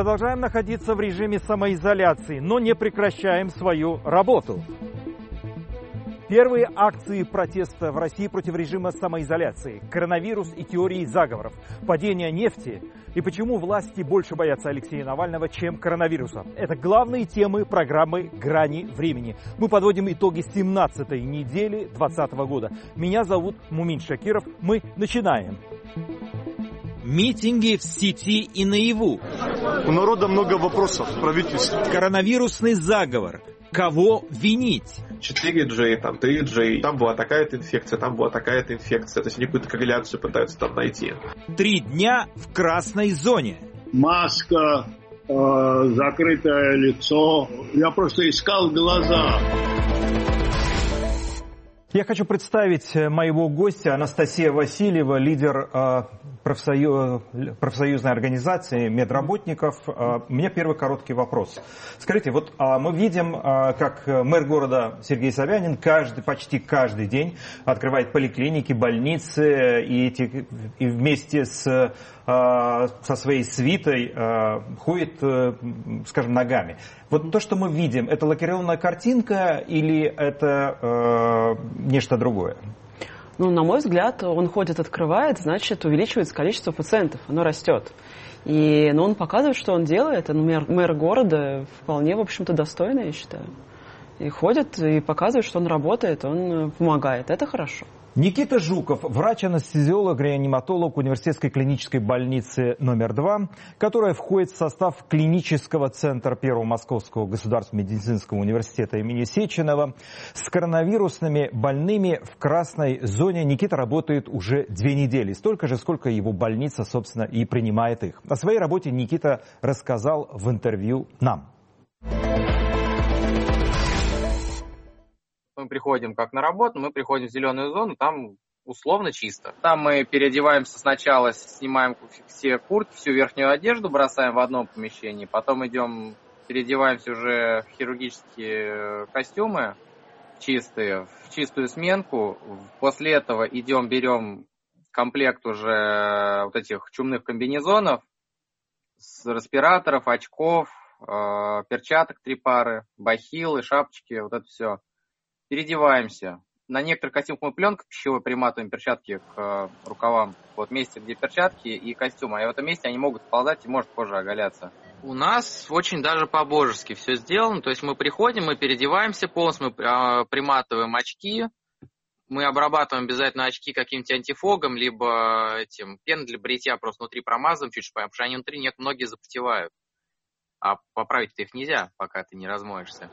Продолжаем находиться в режиме самоизоляции, но не прекращаем свою работу. Первые акции протеста в России против режима самоизоляции, коронавирус и теории заговоров, падение нефти и почему власти больше боятся Алексея Навального, чем коронавируса. Это главные темы программы «Грани времени». Мы подводим итоги 17-й недели 2020 года. Меня зовут Мумин Шакиров. Мы начинаем. Митинги в сети и наяву. У народа много вопросов в правительстве. Коронавирусный заговор. Кого винить? 4G, там 3G, там была такая-то инфекция, там была такая-то инфекция. То есть они какую-то корреляцию пытаются там найти. Три дня в красной зоне. Маска, э, закрытое лицо. Я просто искал глаза. Я хочу представить моего гостя Анастасия Васильева, лидер э, профсоюз, профсоюзной организации медработников. Э, у меня первый короткий вопрос. Скажите, вот э, мы видим, э, как мэр города Сергей Собянин каждый, почти каждый день открывает поликлиники, больницы и, эти, и вместе с со своей свитой ходит, скажем, ногами. Вот то, что мы видим, это лакированная картинка или это нечто другое? Ну, на мой взгляд, он ходит, открывает, значит, увеличивается количество пациентов, оно растет. И ну, он показывает, что он делает, он мэр, мэр города вполне, в общем-то, достойно, я считаю. И ходит и показывает, что он работает, он помогает. Это хорошо. Никита Жуков, врач-анестезиолог, реаниматолог университетской клинической больницы номер 2, которая входит в состав клинического центра Первого Московского государственного медицинского университета имени Сеченова. С коронавирусными больными в красной зоне Никита работает уже две недели, столько же, сколько его больница, собственно, и принимает их. О своей работе Никита рассказал в интервью нам. Мы приходим как на работу, мы приходим в зеленую зону, там условно чисто. Там мы переодеваемся сначала, снимаем все куртки, всю верхнюю одежду бросаем в одном помещении, потом идем, переодеваемся уже в хирургические костюмы чистые, в чистую сменку. После этого идем, берем комплект уже вот этих чумных комбинезонов, с респираторов, очков, э, перчаток три пары, бахилы, шапочки, вот это все переодеваемся. На некоторых костюмах мы пленкой пищевой приматываем перчатки к э, рукавам. Вот месте, где перчатки и костюмы. И в этом месте они могут сползать и может кожа оголяться. У нас очень даже по-божески все сделано. То есть мы приходим, мы переодеваемся полностью, мы э, приматываем очки, мы обрабатываем обязательно очки каким-нибудь антифогом, либо этим пеной для бритья просто внутри промазываем чуть-чуть, потому что они внутри нет, многие запотевают. А поправить их нельзя, пока ты не размоешься.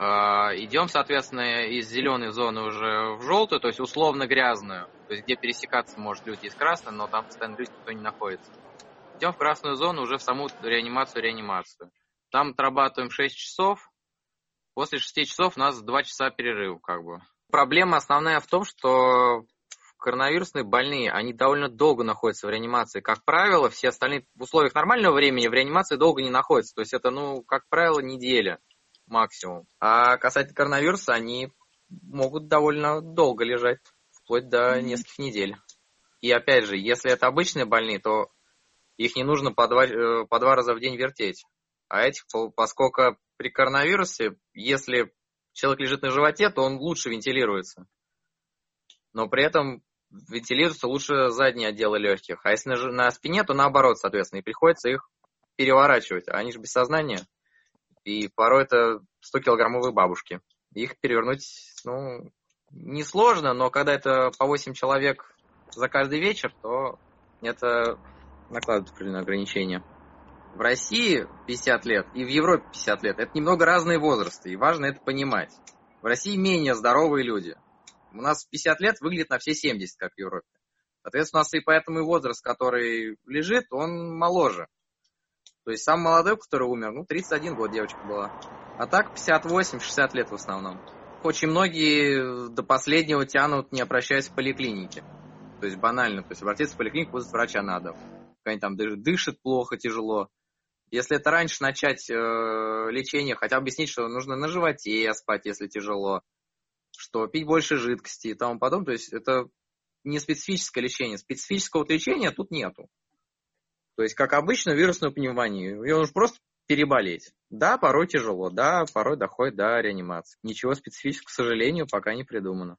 А, идем, соответственно, из зеленой зоны уже в желтую, то есть условно грязную, то есть где пересекаться может люди из красной, но там постоянно люди никто не находится. Идем в красную зону уже в саму реанимацию-реанимацию. Там отрабатываем 6 часов, после 6 часов у нас 2 часа перерыв, как бы. Проблема основная в том, что коронавирусные больные, они довольно долго находятся в реанимации. Как правило, все остальные в условиях нормального времени в реанимации долго не находятся. То есть это, ну, как правило, неделя максимум. А касательно коронавируса, они могут довольно долго лежать, вплоть до нескольких недель. И опять же, если это обычные больные, то их не нужно по два, э, по два раза в день вертеть. А этих, поскольку при коронавирусе, если человек лежит на животе, то он лучше вентилируется. Но при этом вентилируется лучше задние отделы легких. А если на, на спине, то наоборот, соответственно, и приходится их переворачивать. А они же без сознания. И порой это 100-килограммовые бабушки. Их перевернуть, ну, несложно, но когда это по 8 человек за каждый вечер, то это накладывает определенные ограничения. В России 50 лет и в Европе 50 лет. Это немного разные возрасты, и важно это понимать. В России менее здоровые люди. У нас 50 лет выглядит на все 70, как в Европе. Соответственно, у нас и поэтому и возраст, который лежит, он моложе. То есть самый молодой, который умер, ну, 31 год девочка была. А так 58-60 лет в основном. Очень многие до последнего тянут, не обращаясь в поликлинике. То есть банально. То есть обратиться в поликлинику вызвать врача надо. Они там дышит плохо, тяжело. Если это раньше начать э, лечение, хотя бы объяснить, что нужно на животе спать, если тяжело, что пить больше жидкости и тому подобное. То есть это не специфическое лечение. Специфического лечения тут нету. То есть, как обычно, вирусную пневмонию. Ее нужно просто переболеть. Да, порой тяжело, да, порой доходит до реанимации. Ничего специфического, к сожалению, пока не придумано.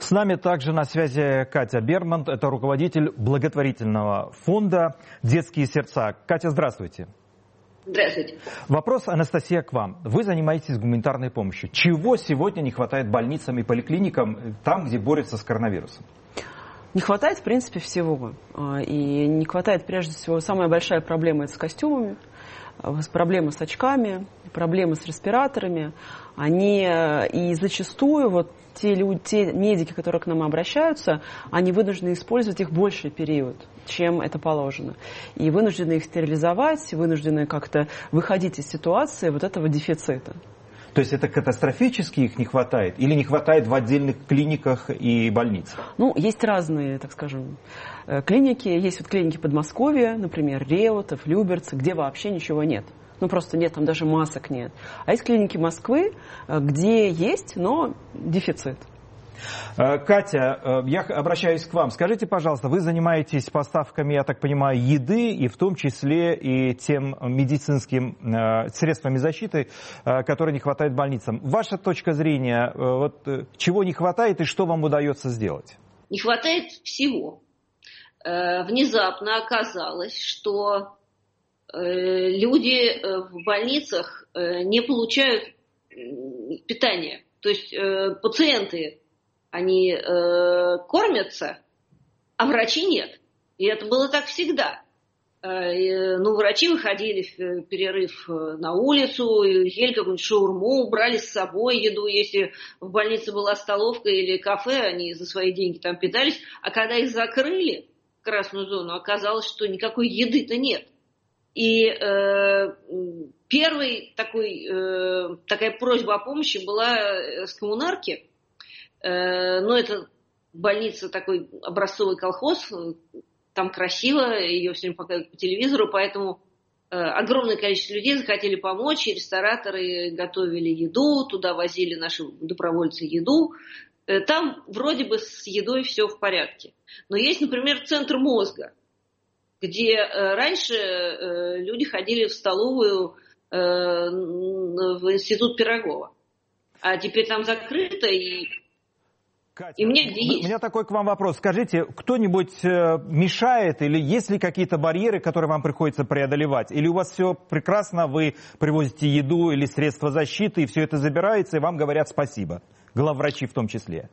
С нами также на связи Катя Берман, это руководитель благотворительного фонда «Детские сердца». Катя, здравствуйте. Здравствуйте. Вопрос, Анастасия, к вам. Вы занимаетесь гуманитарной помощью. Чего сегодня не хватает больницам и поликлиникам там, где борются с коронавирусом? Не хватает, в принципе, всего. А, и не хватает, прежде всего, самая большая проблема – это с костюмами, а, проблемы с очками, проблемы с респираторами. Они э, и зачастую вот те, люди, те медики, которые к нам обращаются, они вынуждены использовать их больший период, чем это положено. И вынуждены их стерилизовать, вынуждены как-то выходить из ситуации вот этого дефицита. То есть это катастрофически их не хватает? Или не хватает в отдельных клиниках и больницах? Ну, есть разные, так скажем, э, клиники. Есть вот клиники Подмосковья, например, Реутов, Люберцы, где вообще ничего нет. Ну, просто нет, там даже масок нет. А есть клиники Москвы, э, где есть, но дефицит. Э, Катя, э, я обращаюсь к вам. Скажите, пожалуйста, вы занимаетесь поставками, я так понимаю, еды и в том числе и тем медицинским средствами защиты, которые не хватает больницам. Ваша точка зрения, вот, чего не хватает и что вам удается сделать? Не хватает всего. Внезапно оказалось, что Э, люди э, в больницах э, не получают питания. То есть пациенты, они кормятся, а врачи нет. И это было так всегда. Ну, врачи выходили в перерыв на улицу, ели какую-нибудь шаурму, брали с собой еду. Если в больнице была столовка или кафе, они за свои деньги там питались. А когда их закрыли, красную зону, оказалось, что никакой еды-то нет. И э, первый такой, э, такая просьба о помощи была с коммунарки. Э, но это больница такой образцовый колхоз, там красиво, ее все время показывают по телевизору, поэтому э, огромное количество людей захотели помочь, и рестораторы готовили еду, туда возили наши добровольцы еду. Э, там вроде бы с едой все в порядке. Но есть, например, центр мозга где раньше люди ходили в столовую в институт Пирогова. А теперь там закрыто, и Катя, и мне где есть. У меня такой к вам вопрос. Скажите, кто-нибудь мешает или есть ли какие-то барьеры, которые вам приходится преодолевать? Или у вас все прекрасно, вы привозите еду или средства защиты, и все это забирается, и вам говорят спасибо? Главврачи в том числе.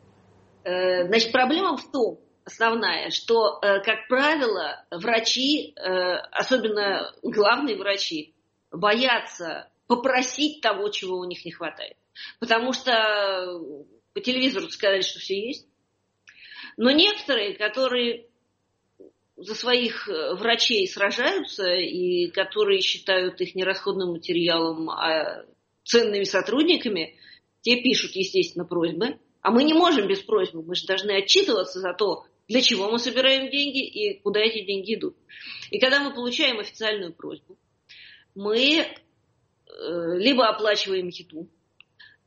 Значит, проблема в том, основная, что, э, как правило, врачи, э, особенно главные врачи, боятся попросить того, чего у них не хватает. Потому что по телевизору сказали, что все есть. Но некоторые, которые за своих э, врачей сражаются и которые считают их не расходным материалом, а ценными сотрудниками, те пишут, естественно, просьбы. А мы не можем без просьбы, мы же должны отчитываться за то, для чего мы собираем деньги и куда эти деньги идут. И когда мы получаем официальную просьбу, мы э, либо оплачиваем еду,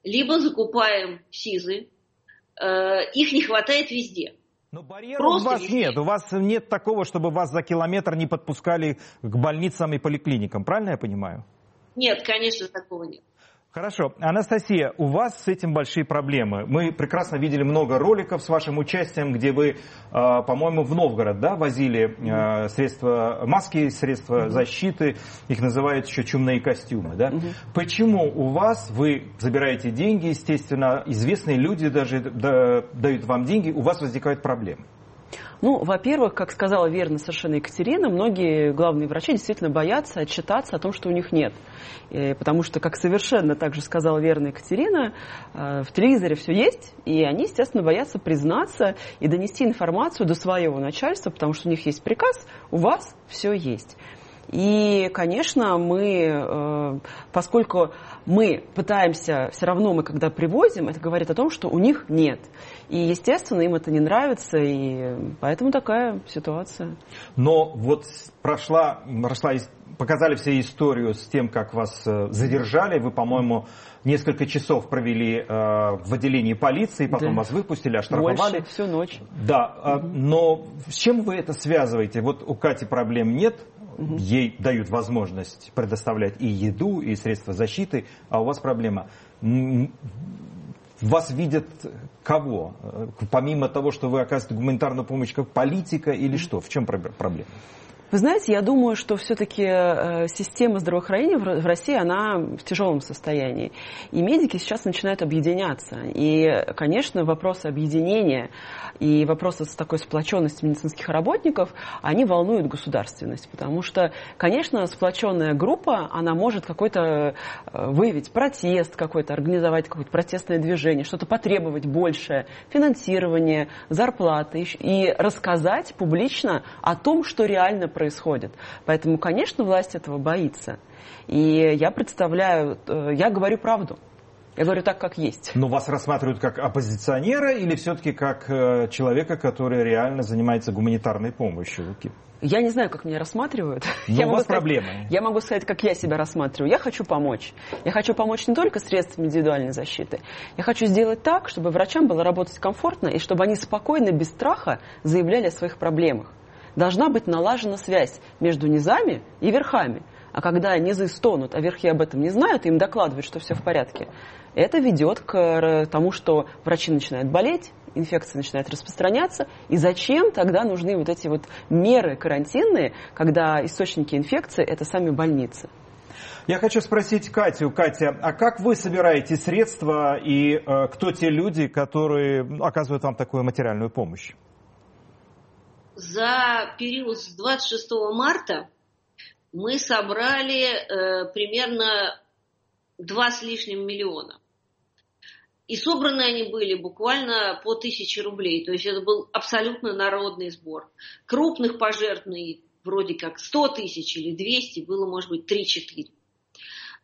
либо закупаем СИЗы. Э, их не хватает везде. Но барьеров Просто у вас везде. нет. У вас нет такого, чтобы вас за километр не подпускали к больницам и поликлиникам. Правильно я понимаю? Нет, конечно, такого нет. Хорошо. Анастасия, у вас с этим большие проблемы. Мы прекрасно видели много роликов с вашим участием, где вы, а, по-моему, в Новгород да, возили а, средства, маски, средства защиты, их называют еще чумные костюмы. Да? Почему у вас, вы забираете деньги, естественно, известные люди даже дают вам деньги, у вас возникают проблемы? Ну, во-первых, как сказала верно совершенно Екатерина, многие главные врачи действительно боятся отчитаться о том, что у них нет. И, потому что, как совершенно также сказала верно Екатерина, э, в телевизоре все есть, и они, естественно, боятся признаться и донести информацию до своего начальства, потому что у них есть приказ, у вас все есть. И, конечно, мы, э, поскольку мы пытаемся, все равно мы когда привозим, это говорит о том, что у них нет. И, естественно, им это не нравится, и поэтому такая ситуация. Но вот прошла, прошла показали все историю с тем, как вас э, задержали. Вы, по-моему, несколько часов провели э, в отделении полиции, потом да. вас выпустили, оштрафовали. Больше, всю ночь. Да, угу. но с чем вы это связываете? Вот у Кати проблем нет, угу. ей дают возможность предоставлять и еду, и средства защиты, а у вас проблема. Вас видят кого? Помимо того, что вы оказываете гуманитарную помощь, как политика или что? В чем проблема? Вы знаете, я думаю, что все-таки э, система здравоохранения в России, она в тяжелом состоянии. И медики сейчас начинают объединяться. И, конечно, вопросы объединения и вопросы с такой сплоченностью медицинских работников, они волнуют государственность. Потому что, конечно, сплоченная группа, она может какой-то э, выявить протест какой-то, организовать какое-то протестное движение, что-то потребовать большее, финансирование, зарплаты и рассказать публично о том, что реально происходит. Поэтому, конечно, власть этого боится. И я представляю, э, я говорю правду. Я говорю так, как есть. Но вас рассматривают как оппозиционера или все-таки как э, человека, который реально занимается гуманитарной помощью? Я не знаю, как меня рассматривают. Но я у вас сказать, проблемы. Я могу сказать, как я себя рассматриваю. Я хочу помочь. Я хочу помочь не только средствами индивидуальной защиты. Я хочу сделать так, чтобы врачам было работать комфортно и чтобы они спокойно, без страха заявляли о своих проблемах должна быть налажена связь между низами и верхами. А когда низы стонут, а верхи об этом не знают, им докладывают, что все в порядке, это ведет к тому, что врачи начинают болеть, инфекция начинает распространяться. И зачем тогда нужны вот эти вот меры карантинные, когда источники инфекции – это сами больницы? Я хочу спросить Катю. Катя, а как вы собираете средства и э, кто те люди, которые оказывают вам такую материальную помощь? За период с 26 марта мы собрали э, примерно 2 с лишним миллиона. И собраны они были буквально по тысяче рублей. То есть это был абсолютно народный сбор. Крупных пожертвований вроде как 100 тысяч или 200, было может быть 3-4.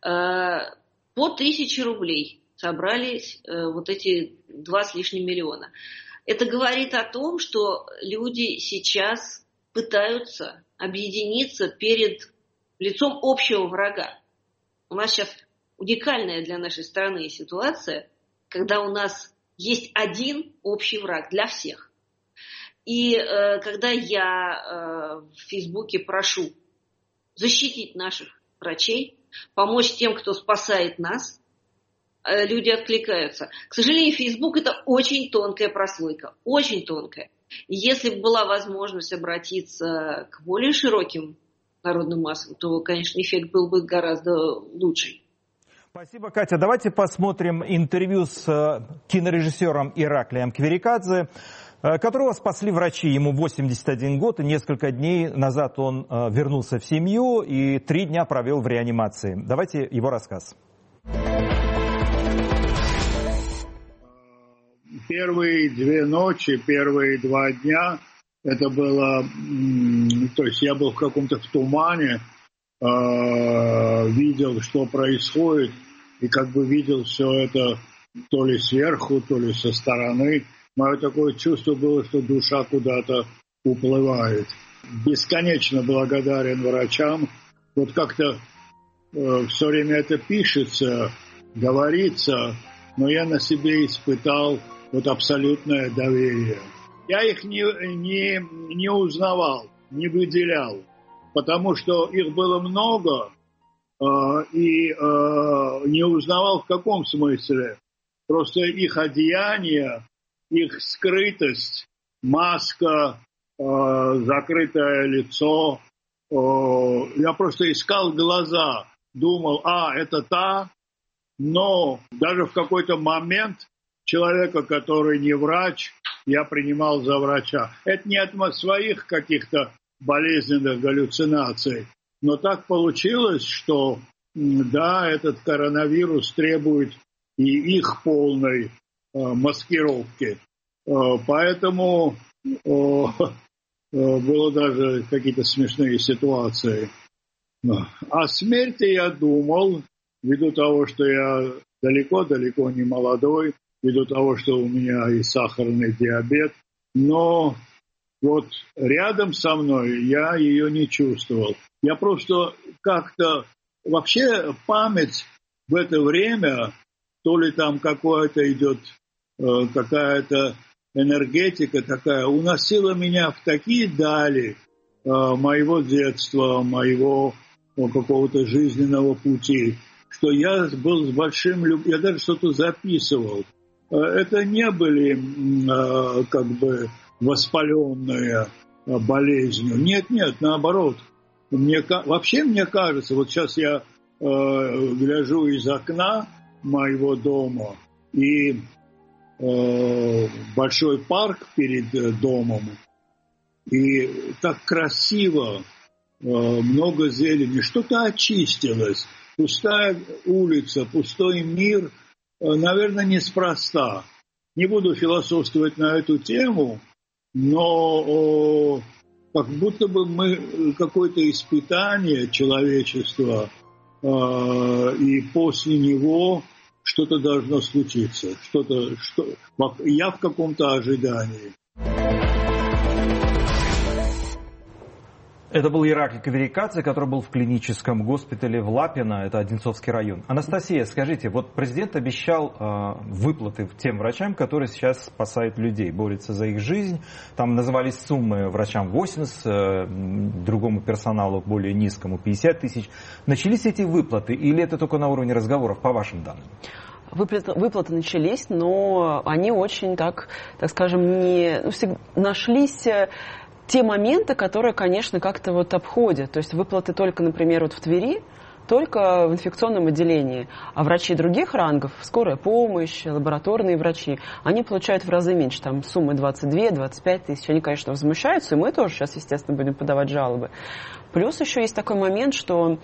Э, по тысяче рублей собрались э, вот эти 2 с лишним миллиона. Это говорит о том, что люди сейчас пытаются объединиться перед лицом общего врага. У нас сейчас уникальная для нашей страны ситуация, когда у нас есть один общий враг для всех. И э, когда я э, в Фейсбуке прошу защитить наших врачей, помочь тем, кто спасает нас, люди откликаются. К сожалению, Facebook это очень тонкая прослойка, очень тонкая. Если бы была возможность обратиться к более широким народным массам, то, конечно, эффект был бы гораздо лучше. Спасибо, Катя. Давайте посмотрим интервью с э, кинорежиссером Ираклием Кверикадзе, э, которого спасли врачи. Ему 81 год, и несколько дней назад он вернулся в семью и три дня провел в реанимации. Давайте его рассказ. Первые две ночи, первые два дня, это было, то есть я был в каком-то в тумане, э, видел, что происходит, и как бы видел все это то ли сверху, то ли со стороны. Мое такое чувство было, что душа куда-то уплывает. Бесконечно благодарен врачам. Вот как-то э, все время это пишется, говорится, но я на себе испытал вот абсолютное доверие. Я их не, не, не узнавал, не выделял, потому что их было много, э, и э, не узнавал в каком смысле. Просто их одеяние, их скрытость, маска, э, закрытое лицо. Э, я просто искал глаза, думал, а, это та, но даже в какой-то момент человека, который не врач, я принимал за врача. Это не от своих каких-то болезненных галлюцинаций. Но так получилось, что да, этот коронавирус требует и их полной э, маскировки. Э, поэтому э, было даже какие-то смешные ситуации. О смерти я думал, ввиду того, что я далеко-далеко не молодой, ввиду того, что у меня и сахарный диабет, но вот рядом со мной я ее не чувствовал. Я просто как-то... Вообще память в это время, то ли там какое-то идет, э, какая-то энергетика такая, уносила меня в такие дали э, моего детства, моего ну, какого-то жизненного пути, что я был с большим... Я даже что-то записывал. Э, это не были как бы воспаленные болезнью. Нет, нет, наоборот. Мне, вообще мне кажется, вот сейчас я э, гляжу из окна моего дома, и э, большой парк перед э, домом, и так красиво, э, много зелени, что-то очистилось, пустая улица, пустой мир, э, наверное, неспроста. Не буду философствовать на эту тему, но как будто бы мы какое-то испытание человечества, э, и после него что-то должно случиться, что-то, что я в каком-то ожидании. Это был Ираклий Каверикадзе, который был в клиническом госпитале в Лапино, это Одинцовский район. Анастасия, скажите, вот президент обещал э, выплаты тем врачам, которые сейчас спасают людей, борются за их жизнь. Там назывались суммы врачам 80, э, другому персоналу более низкому 50 тысяч. Начались эти выплаты или это только на уровне разговоров, по вашим данным? Выплаты, выплаты начались, но они очень так, так скажем, не ну, нашлись э, те моменты, которые, конечно, как-то вот обходят. То есть выплаты только, например, вот в Твери, только в инфекционном отделении. А врачи других рангов, скорая помощь, лабораторные врачи, они получают в разы меньше, там суммы 22-25 тысяч. Они, конечно, возмущаются, и мы тоже сейчас, естественно, будем подавать жалобы. Плюс еще есть такой момент, что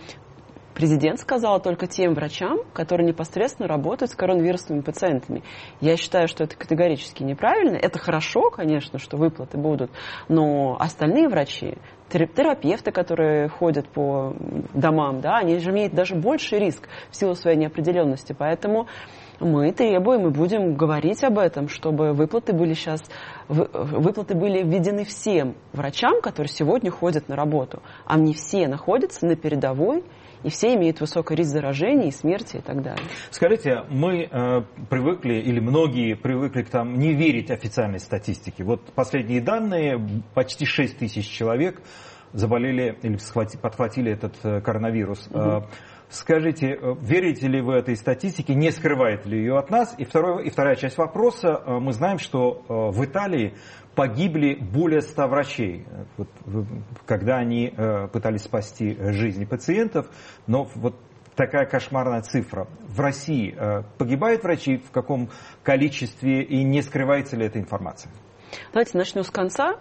Президент сказал только тем врачам, которые непосредственно работают с коронавирусными пациентами. Я считаю, что это категорически неправильно. Это хорошо, конечно, что выплаты будут, но остальные врачи, терапевты, которые ходят по домам, да, они же имеют даже больший риск в силу своей неопределенности. Поэтому мы требуем и будем говорить об этом, чтобы выплаты были сейчас, выплаты были введены всем врачам, которые сегодня ходят на работу, а не все находятся на передовой и все имеют высокий риск заражения и смерти и так далее. Скажите, мы э, привыкли, или многие привыкли к там не верить официальной статистике. Вот последние данные, почти 6 тысяч человек заболели или подхватили этот э, коронавирус. Угу. Скажите, э, верите ли вы этой статистике, не скрывает ли ее от нас? И, второе, и вторая часть вопроса. Э, мы знаем, что в Италии погибли более 100 врачей, вот, когда они пытались спасти жизни пациентов. Но вот такая кошмарная цифра. В России погибают врачи в каком количестве и не скрывается ли эта информация? Давайте начну с конца.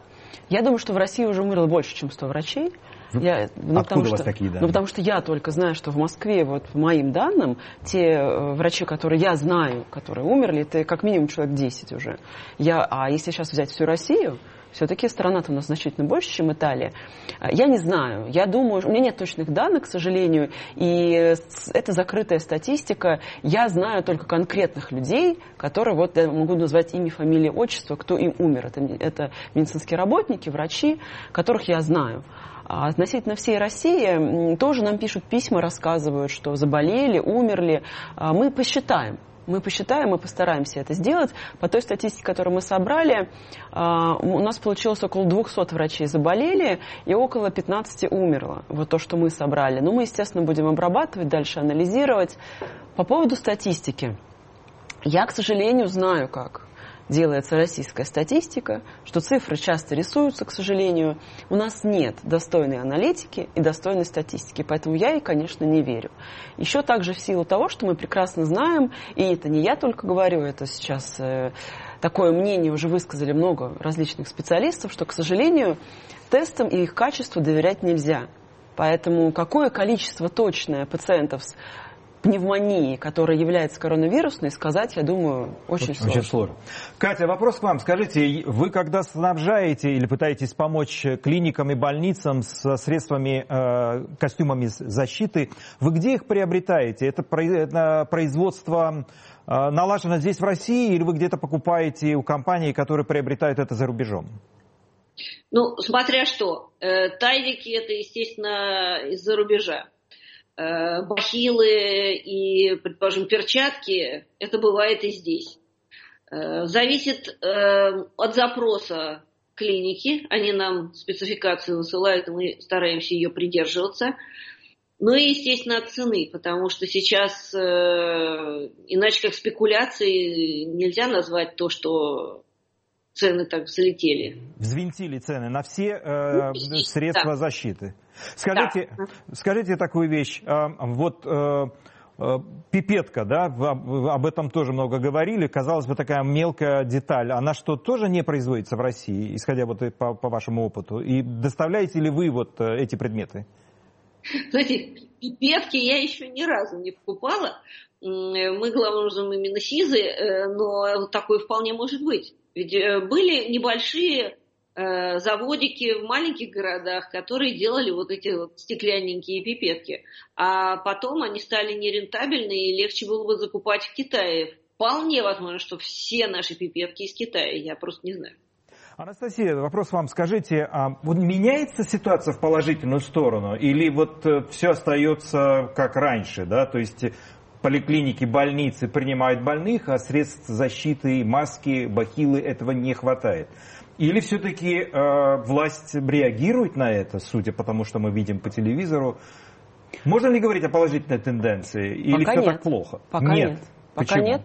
Я думаю, что в России уже умерло больше, чем 100 врачей. Я, ну, Откуда у вас что, такие данные? Ну, потому что я только знаю, что в Москве, вот по моим данным, те э, врачи, которые я знаю, которые умерли, это как минимум человек 10 уже. Я, а если сейчас взять всю Россию, все-таки страна-то у нас значительно больше, чем Италия. Я не знаю. Я думаю, у меня нет точных данных, к сожалению, и это закрытая статистика. Я знаю только конкретных людей, которые, вот я могу назвать имя, фамилия, отчество, кто им умер. Это, это медицинские работники, врачи, которых я знаю. А относительно всей России тоже нам пишут письма, рассказывают, что заболели, умерли. А мы посчитаем. Мы посчитаем, мы постараемся это сделать. По той статистике, которую мы собрали, а, у нас получилось около 200 врачей заболели и около 15 умерло. Вот то, что мы собрали. Но мы, естественно, будем обрабатывать, дальше анализировать. По поводу статистики. Я, к сожалению, знаю как делается российская статистика, что цифры часто рисуются, к сожалению. У нас нет достойной аналитики и достойной статистики, поэтому я ей, конечно, не верю. Еще также в силу того, что мы прекрасно знаем, и это не я только говорю, это сейчас э, такое мнение уже высказали много различных специалистов, что, к сожалению, тестам и их качеству доверять нельзя. Поэтому какое количество точное пациентов с пневмонии, которая является коронавирусной, сказать, я думаю, очень, очень сложно. Очень сложно. Катя, вопрос к вам. Скажите, вы когда снабжаете или пытаетесь помочь клиникам и больницам с средствами, э, костюмами защиты, вы где их приобретаете? Это производство э, налажено здесь в России или вы где-то покупаете у компаний, которые приобретают это за рубежом? Ну, смотря что. Э, тайвики это, естественно, из-за рубежа. Э, бахилы и, предположим, перчатки, это бывает и здесь. Э, зависит э, от запроса клиники, они нам спецификацию высылают, мы стараемся ее придерживаться. Ну и, естественно, от цены, потому что сейчас, иначе как спекуляции, нельзя назвать то, что цены так взлетели. Взвинтили цены на все э, ну, средства да. защиты. Скажите, да. скажите такую вещь. А, вот э, э, пипетка, да, об этом тоже много говорили. Казалось бы, такая мелкая деталь. Она что, тоже не производится в России, исходя вот по, по вашему опыту? И доставляете ли вы вот э, эти предметы? Знаете, пипетки я еще ни разу не покупала. Мы, главным образом, именно СИЗы, но такое вполне может быть. Ведь э, были небольшие э, заводики в маленьких городах, которые делали вот эти вот стеклянненькие пипетки. А потом они стали нерентабельны и легче было бы закупать в Китае. Вполне возможно, что все наши пипетки из Китая, я просто не знаю. Анастасия, вопрос вам. Скажите, а вот меняется ситуация в положительную сторону или вот э, все остается как раньше, да? То есть поликлиники, больницы принимают больных, а средств защиты, маски, бахилы этого не хватает. Или все-таки э, власть реагирует на это, судя по тому, что мы видим по телевизору? Можно ли говорить о положительной тенденции? Или Пока все нет. так плохо? Пока нет. нет. Пока Почему? нет.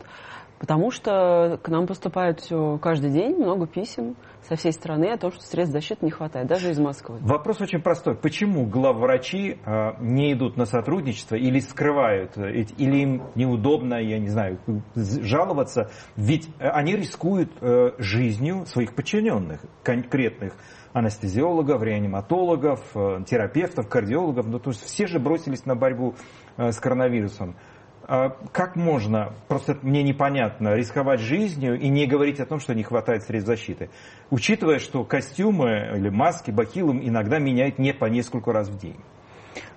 Потому что к нам поступает все каждый день много писем со всей страны о том, что средств защиты не хватает, даже из Москвы. Вопрос очень простой. Почему главврачи э, не идут на сотрудничество или скрывают, э, или им неудобно, я не знаю, жаловаться? Ведь они рискуют э, жизнью своих подчиненных, конкретных анестезиологов, реаниматологов, терапевтов, кардиологов. Ну, то есть все же бросились на борьбу с коронавирусом. А как можно, просто мне непонятно, рисковать жизнью и не говорить о том, что не хватает средств защиты, учитывая, что костюмы или маски, бахилы иногда меняют не по несколько раз в день?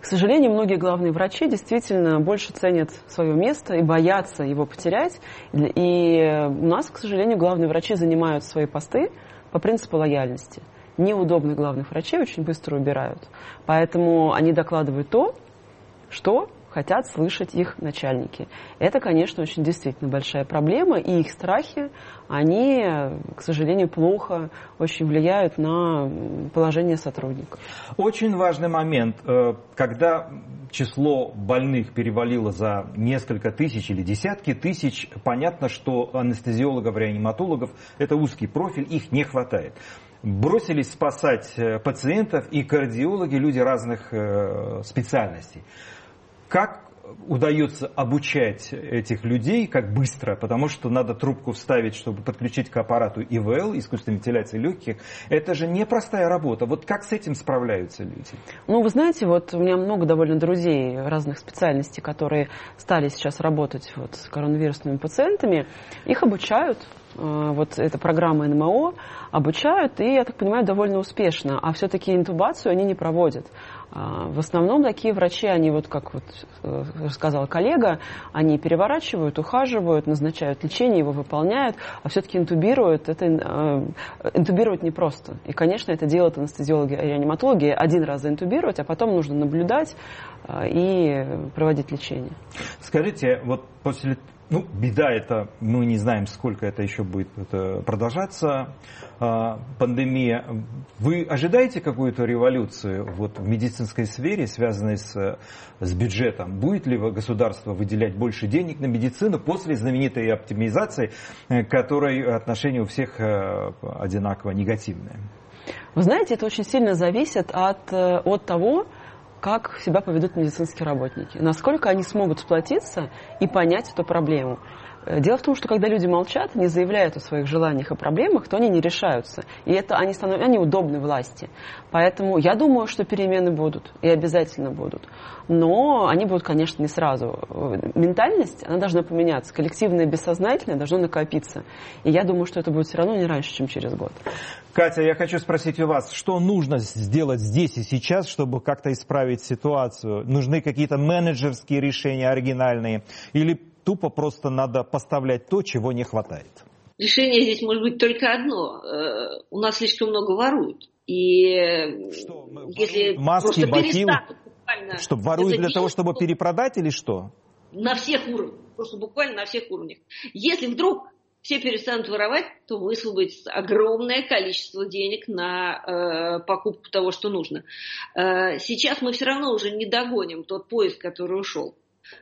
К сожалению, многие главные врачи действительно больше ценят свое место и боятся его потерять. И у нас, к сожалению, главные врачи занимают свои посты по принципу лояльности. Неудобных главных врачей очень быстро убирают. Поэтому они докладывают то, что хотят слышать их начальники. Это, конечно, очень действительно большая проблема, и их страхи, они, к сожалению, плохо очень влияют на положение сотрудников. Очень важный момент, э, когда число больных перевалило за несколько тысяч или десятки тысяч, понятно, что анестезиологов, реаниматологов – это узкий профиль, их не хватает бросились спасать э, пациентов и кардиологи, люди разных э, специальностей. Как удается обучать этих людей, как быстро, потому что надо трубку вставить, чтобы подключить к аппарату ИВЛ, искусственной вентиляции легких. Это же непростая работа. Вот как с этим справляются люди? Ну, вы знаете, вот у меня много довольно друзей разных специальностей, которые стали сейчас работать вот с коронавирусными пациентами. Их обучают, э, вот эта программа НМО, обучают, и, я так понимаю, довольно успешно. А все-таки интубацию они не проводят. А, в основном такие врачи, они вот, как вот э, сказала коллега, они переворачивают, ухаживают, назначают лечение, его выполняют, а все-таки интубируют. Это э, интубировать непросто. И, конечно, это делают анестезиологи и реаниматологи. Один раз заинтубировать, а потом нужно наблюдать э, и проводить лечение. Скажите, вот после ну, беда это, мы не знаем, сколько это еще будет это продолжаться, а, пандемия. Вы ожидаете какую-то революцию вот, в медицинской сфере, связанной с, с бюджетом? Будет ли государство выделять больше денег на медицину после знаменитой оптимизации, э, которой отношение у всех э, одинаково негативное? Вы знаете, это очень сильно зависит от, э, от того, как себя поведут медицинские работники, насколько они смогут сплотиться и понять эту проблему. Дело в том, что когда люди молчат, не заявляют о своих желаниях и проблемах, то они не решаются. И это они, становятся, они удобны власти. Поэтому я думаю, что перемены будут и обязательно будут. Но они будут, конечно, не сразу. Ментальность, она должна поменяться. Коллективное бессознательное должно накопиться. И я думаю, что это будет все равно не раньше, чем через год. Катя, я хочу спросить у вас, что нужно сделать здесь и сейчас, чтобы как-то исправить ситуацию? Нужны какие-то менеджерские решения оригинальные? Или тупо просто надо поставлять то, чего не хватает? Решение здесь может быть только одно. Э, у нас слишком много воруют. И что, если маски, бахилы, что воруют для того, чтобы перепродать или что? На всех уровнях, просто буквально на всех уровнях. Если вдруг все перестанут воровать, то высвободится огромное количество денег на э, покупку того, что нужно. Э, сейчас мы все равно уже не догоним тот поезд, который ушел.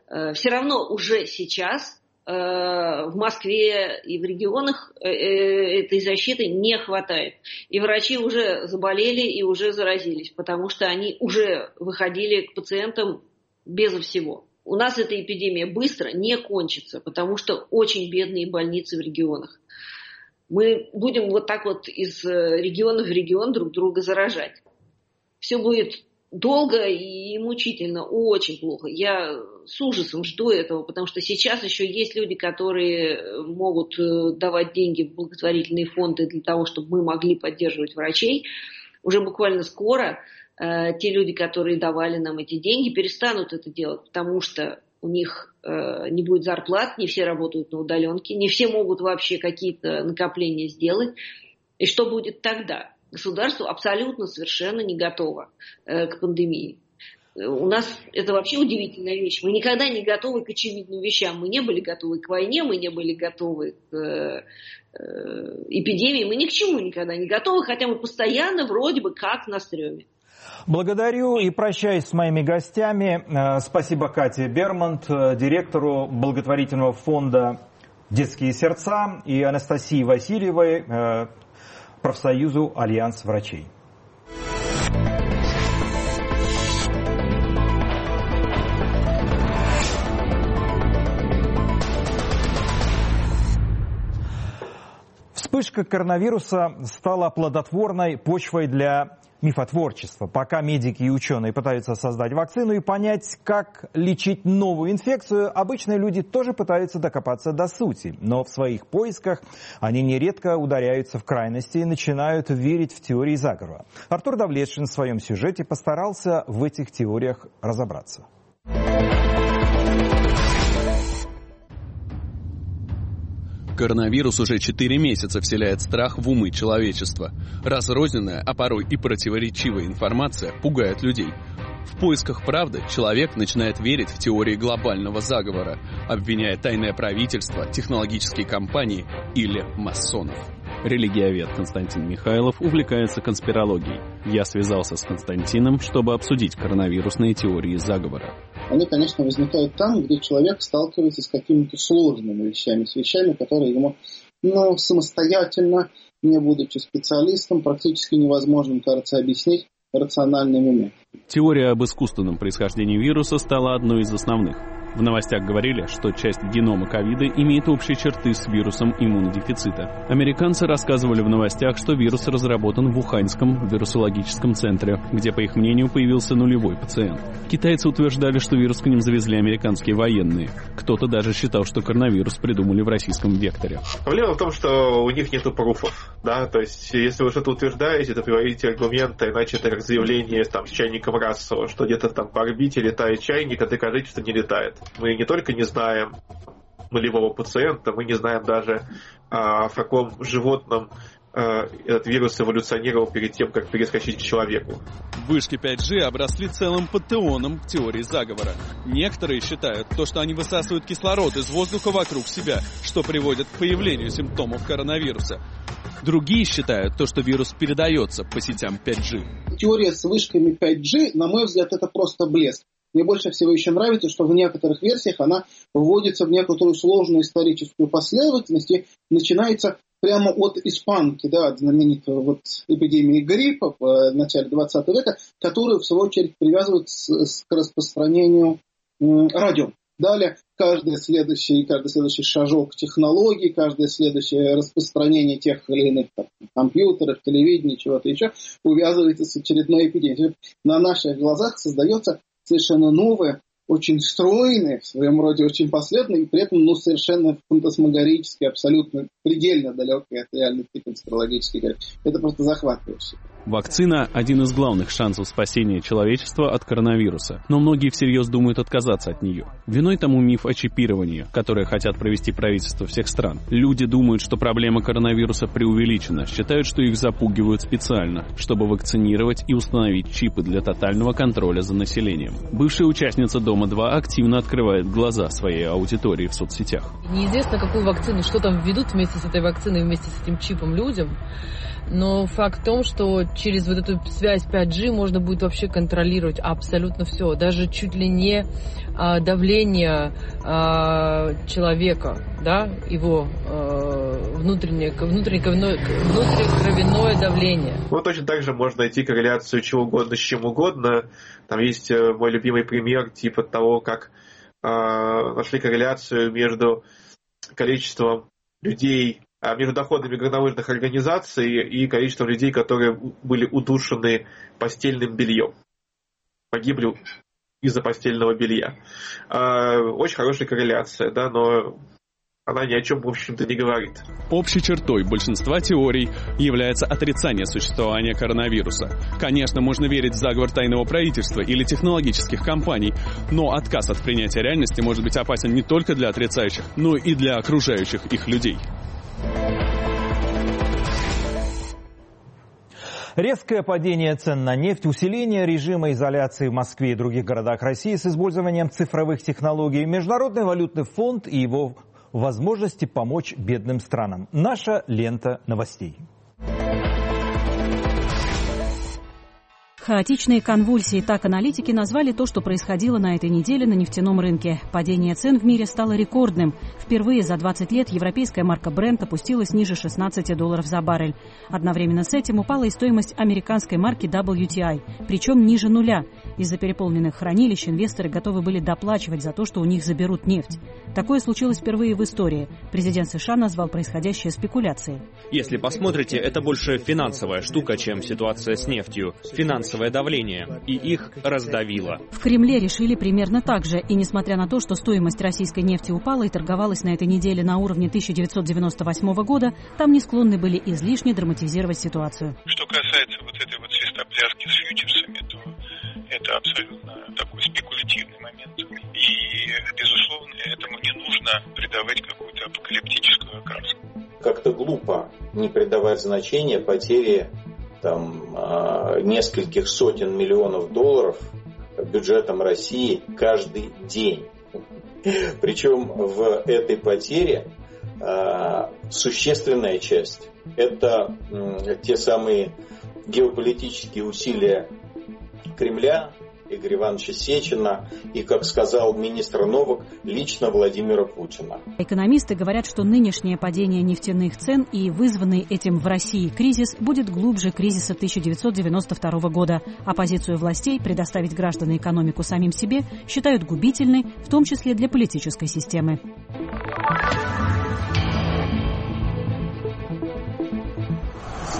Э, все равно уже сейчас э, в Москве и в регионах э, этой защиты не хватает. И врачи уже заболели и уже заразились, потому что они уже выходили к пациентам безо всего. У нас эта эпидемия быстро не кончится, потому что очень бедные больницы в регионах. Мы будем вот так вот из региона в регион друг друга заражать. Все будет долго и мучительно, очень плохо. Я с ужасом жду этого, потому что сейчас еще есть люди, которые могут э, давать деньги в благотворительные фонды для того, чтобы мы могли поддерживать врачей. Уже буквально скоро э, те люди, которые давали нам эти деньги, перестанут это делать, потому что у них э, не будет зарплат, не все работают на удаленке, не все могут вообще какие-то накопления сделать. И что будет тогда? Государство абсолютно совершенно не готово э, к пандемии. У нас это вообще удивительная вещь. Мы никогда не готовы к очевидным вещам. Мы не были готовы к войне, мы не были готовы к э, эпидемии, мы ни к чему никогда не готовы, хотя мы постоянно вроде бы как на стреме. Благодарю и прощаюсь с моими гостями. Э, спасибо Кате Бермонт, директору благотворительного фонда «Детские сердца» и Анастасии Васильевой, профсоюзу «Альянс врачей». Вспышка коронавируса стала плодотворной почвой для мифотворчества. Пока медики и ученые пытаются создать вакцину и понять, как лечить новую инфекцию, обычные люди тоже пытаются докопаться до сути. Но в своих поисках они нередко ударяются в крайности и начинают верить в теории заговора. Артур Давлетшин в своем сюжете постарался в этих теориях разобраться. Коронавирус уже 4 месяца вселяет страх в умы человечества. Разрозненная, а порой и противоречивая информация пугает людей. В поисках правды человек начинает верить в теории глобального заговора, обвиняя тайное правительство, технологические компании или масонов. Религиовед Константин Михайлов увлекается конспирологией. Я связался с Константином, чтобы обсудить коронавирусные теории заговора они, конечно, возникают там, где человек сталкивается с какими-то сложными вещами, с вещами, которые ему ну, самостоятельно, не будучи специалистом, практически невозможно, кажется, объяснить рациональными методами. Теория об искусственном происхождении вируса стала одной из основных – в новостях говорили, что часть генома ковида имеет общие черты с вирусом иммунодефицита. Американцы рассказывали в новостях, что вирус разработан в Уханьском вирусологическом центре, где, по их мнению, появился нулевой пациент. Китайцы утверждали, что вирус к ним завезли американские военные. Кто-то даже считал, что коронавирус придумали в российском векторе. Проблема в том, что у них нету пруфов. Да? То есть, если вы что-то утверждаете, то приводите аргументы, иначе это как заявление там, с чайником расового, что где-то там по орбите летает чайник, а докажите, что не летает мы не только не знаем нулевого пациента, мы не знаем даже, а, в каком животном а, этот вирус эволюционировал перед тем, как перескочить к человеку. Вышки 5G обросли целым пантеоном теории заговора. Некоторые считают то, что они высасывают кислород из воздуха вокруг себя, что приводит к появлению симптомов коронавируса. Другие считают то, что вирус передается по сетям 5G. Теория с вышками 5G, на мой взгляд, это просто блеск. Мне больше всего еще нравится, что в некоторых версиях она вводится в некоторую сложную историческую последовательность и начинается прямо от испанки, да, от знаменитой вот эпидемии гриппа в э, начале 20 века, которую, в свою очередь, привязывают с, с, к распространению радио. Далее каждый следующий, каждый следующий шажок технологий, каждое следующее распространение тех или иных там, компьютеров, телевидения, чего-то еще, увязывается с очередной эпидемией. На наших глазах создается совершенно новое очень стройный, в своем роде очень последовательный, и при этом ну, совершенно фантасмагорический, абсолютно предельно далекий от реальности конспирологический. Это просто захватывающе. Вакцина – один из главных шансов спасения человечества от коронавируса, но многие всерьез думают отказаться от нее. Виной тому миф о чипировании, которое хотят провести правительства всех стран. Люди думают, что проблема коронавируса преувеличена, считают, что их запугивают специально, чтобы вакцинировать и установить чипы для тотального контроля за населением. Бывшая участница Дома-2 активно открывает глаза своей аудитории в соцсетях. Неизвестно, какую вакцину, что там введут вместе с этой вакциной, вместе с этим чипом людям. Но факт в том, что через вот эту связь 5G можно будет вообще контролировать абсолютно все. Даже чуть ли не а, давление а, человека, да, его а, внутреннее, внутреннее, внутрикровяное давление. Ну, точно так же можно найти корреляцию чего угодно с чем угодно. Там есть э, мой любимый пример, типа того, как э, нашли корреляцию между количеством людей а, между доходами горнолыжных организаций и количеством людей, которые были удушены постельным бельем. Погибли из-за постельного белья. А, очень хорошая корреляция, да, но она ни о чем, в общем-то, не говорит. Общей чертой большинства теорий является отрицание существования коронавируса. Конечно, можно верить в заговор тайного правительства или технологических компаний, но отказ от принятия реальности может быть опасен не только для отрицающих, но и для окружающих их людей. Резкое падение цен на нефть, усиление режима изоляции в Москве и других городах России с использованием цифровых технологий, Международный валютный фонд и его возможности помочь бедным странам. Наша лента новостей. Хаотичные конвульсии, так аналитики назвали то, что происходило на этой неделе на нефтяном рынке. Падение цен в мире стало рекордным. Впервые за 20 лет европейская марка Brent опустилась ниже 16 долларов за баррель. Одновременно с этим упала и стоимость американской марки WTI, причем ниже нуля. Из-за переполненных хранилищ инвесторы готовы были доплачивать за то, что у них заберут нефть. Такое случилось впервые в истории. Президент США назвал происходящее спекуляцией. Если посмотрите, это больше финансовая штука, чем ситуация с нефтью. Финансовая финансовое давление, и их раздавило. В Кремле решили примерно так же, и несмотря на то, что стоимость российской нефти упала и торговалась на этой неделе на уровне 1998 года, там не склонны были излишне драматизировать ситуацию. Что касается вот этой вот свистопляски с фьючерсами, то это абсолютно такой спекулятивный момент. И, безусловно, этому не нужно придавать какую-то апокалиптическую окраску. Как-то глупо не придавать значения потере там, а, нескольких сотен миллионов долларов бюджетом России каждый день. Причем в этой потере а, существенная часть – это те самые геополитические усилия Кремля Игоря Ивановича Сечина и, как сказал министр Новак, лично Владимира Путина. Экономисты говорят, что нынешнее падение нефтяных цен и вызванный этим в России кризис будет глубже кризиса 1992 года, а позицию властей предоставить граждан экономику самим себе считают губительной, в том числе для политической системы.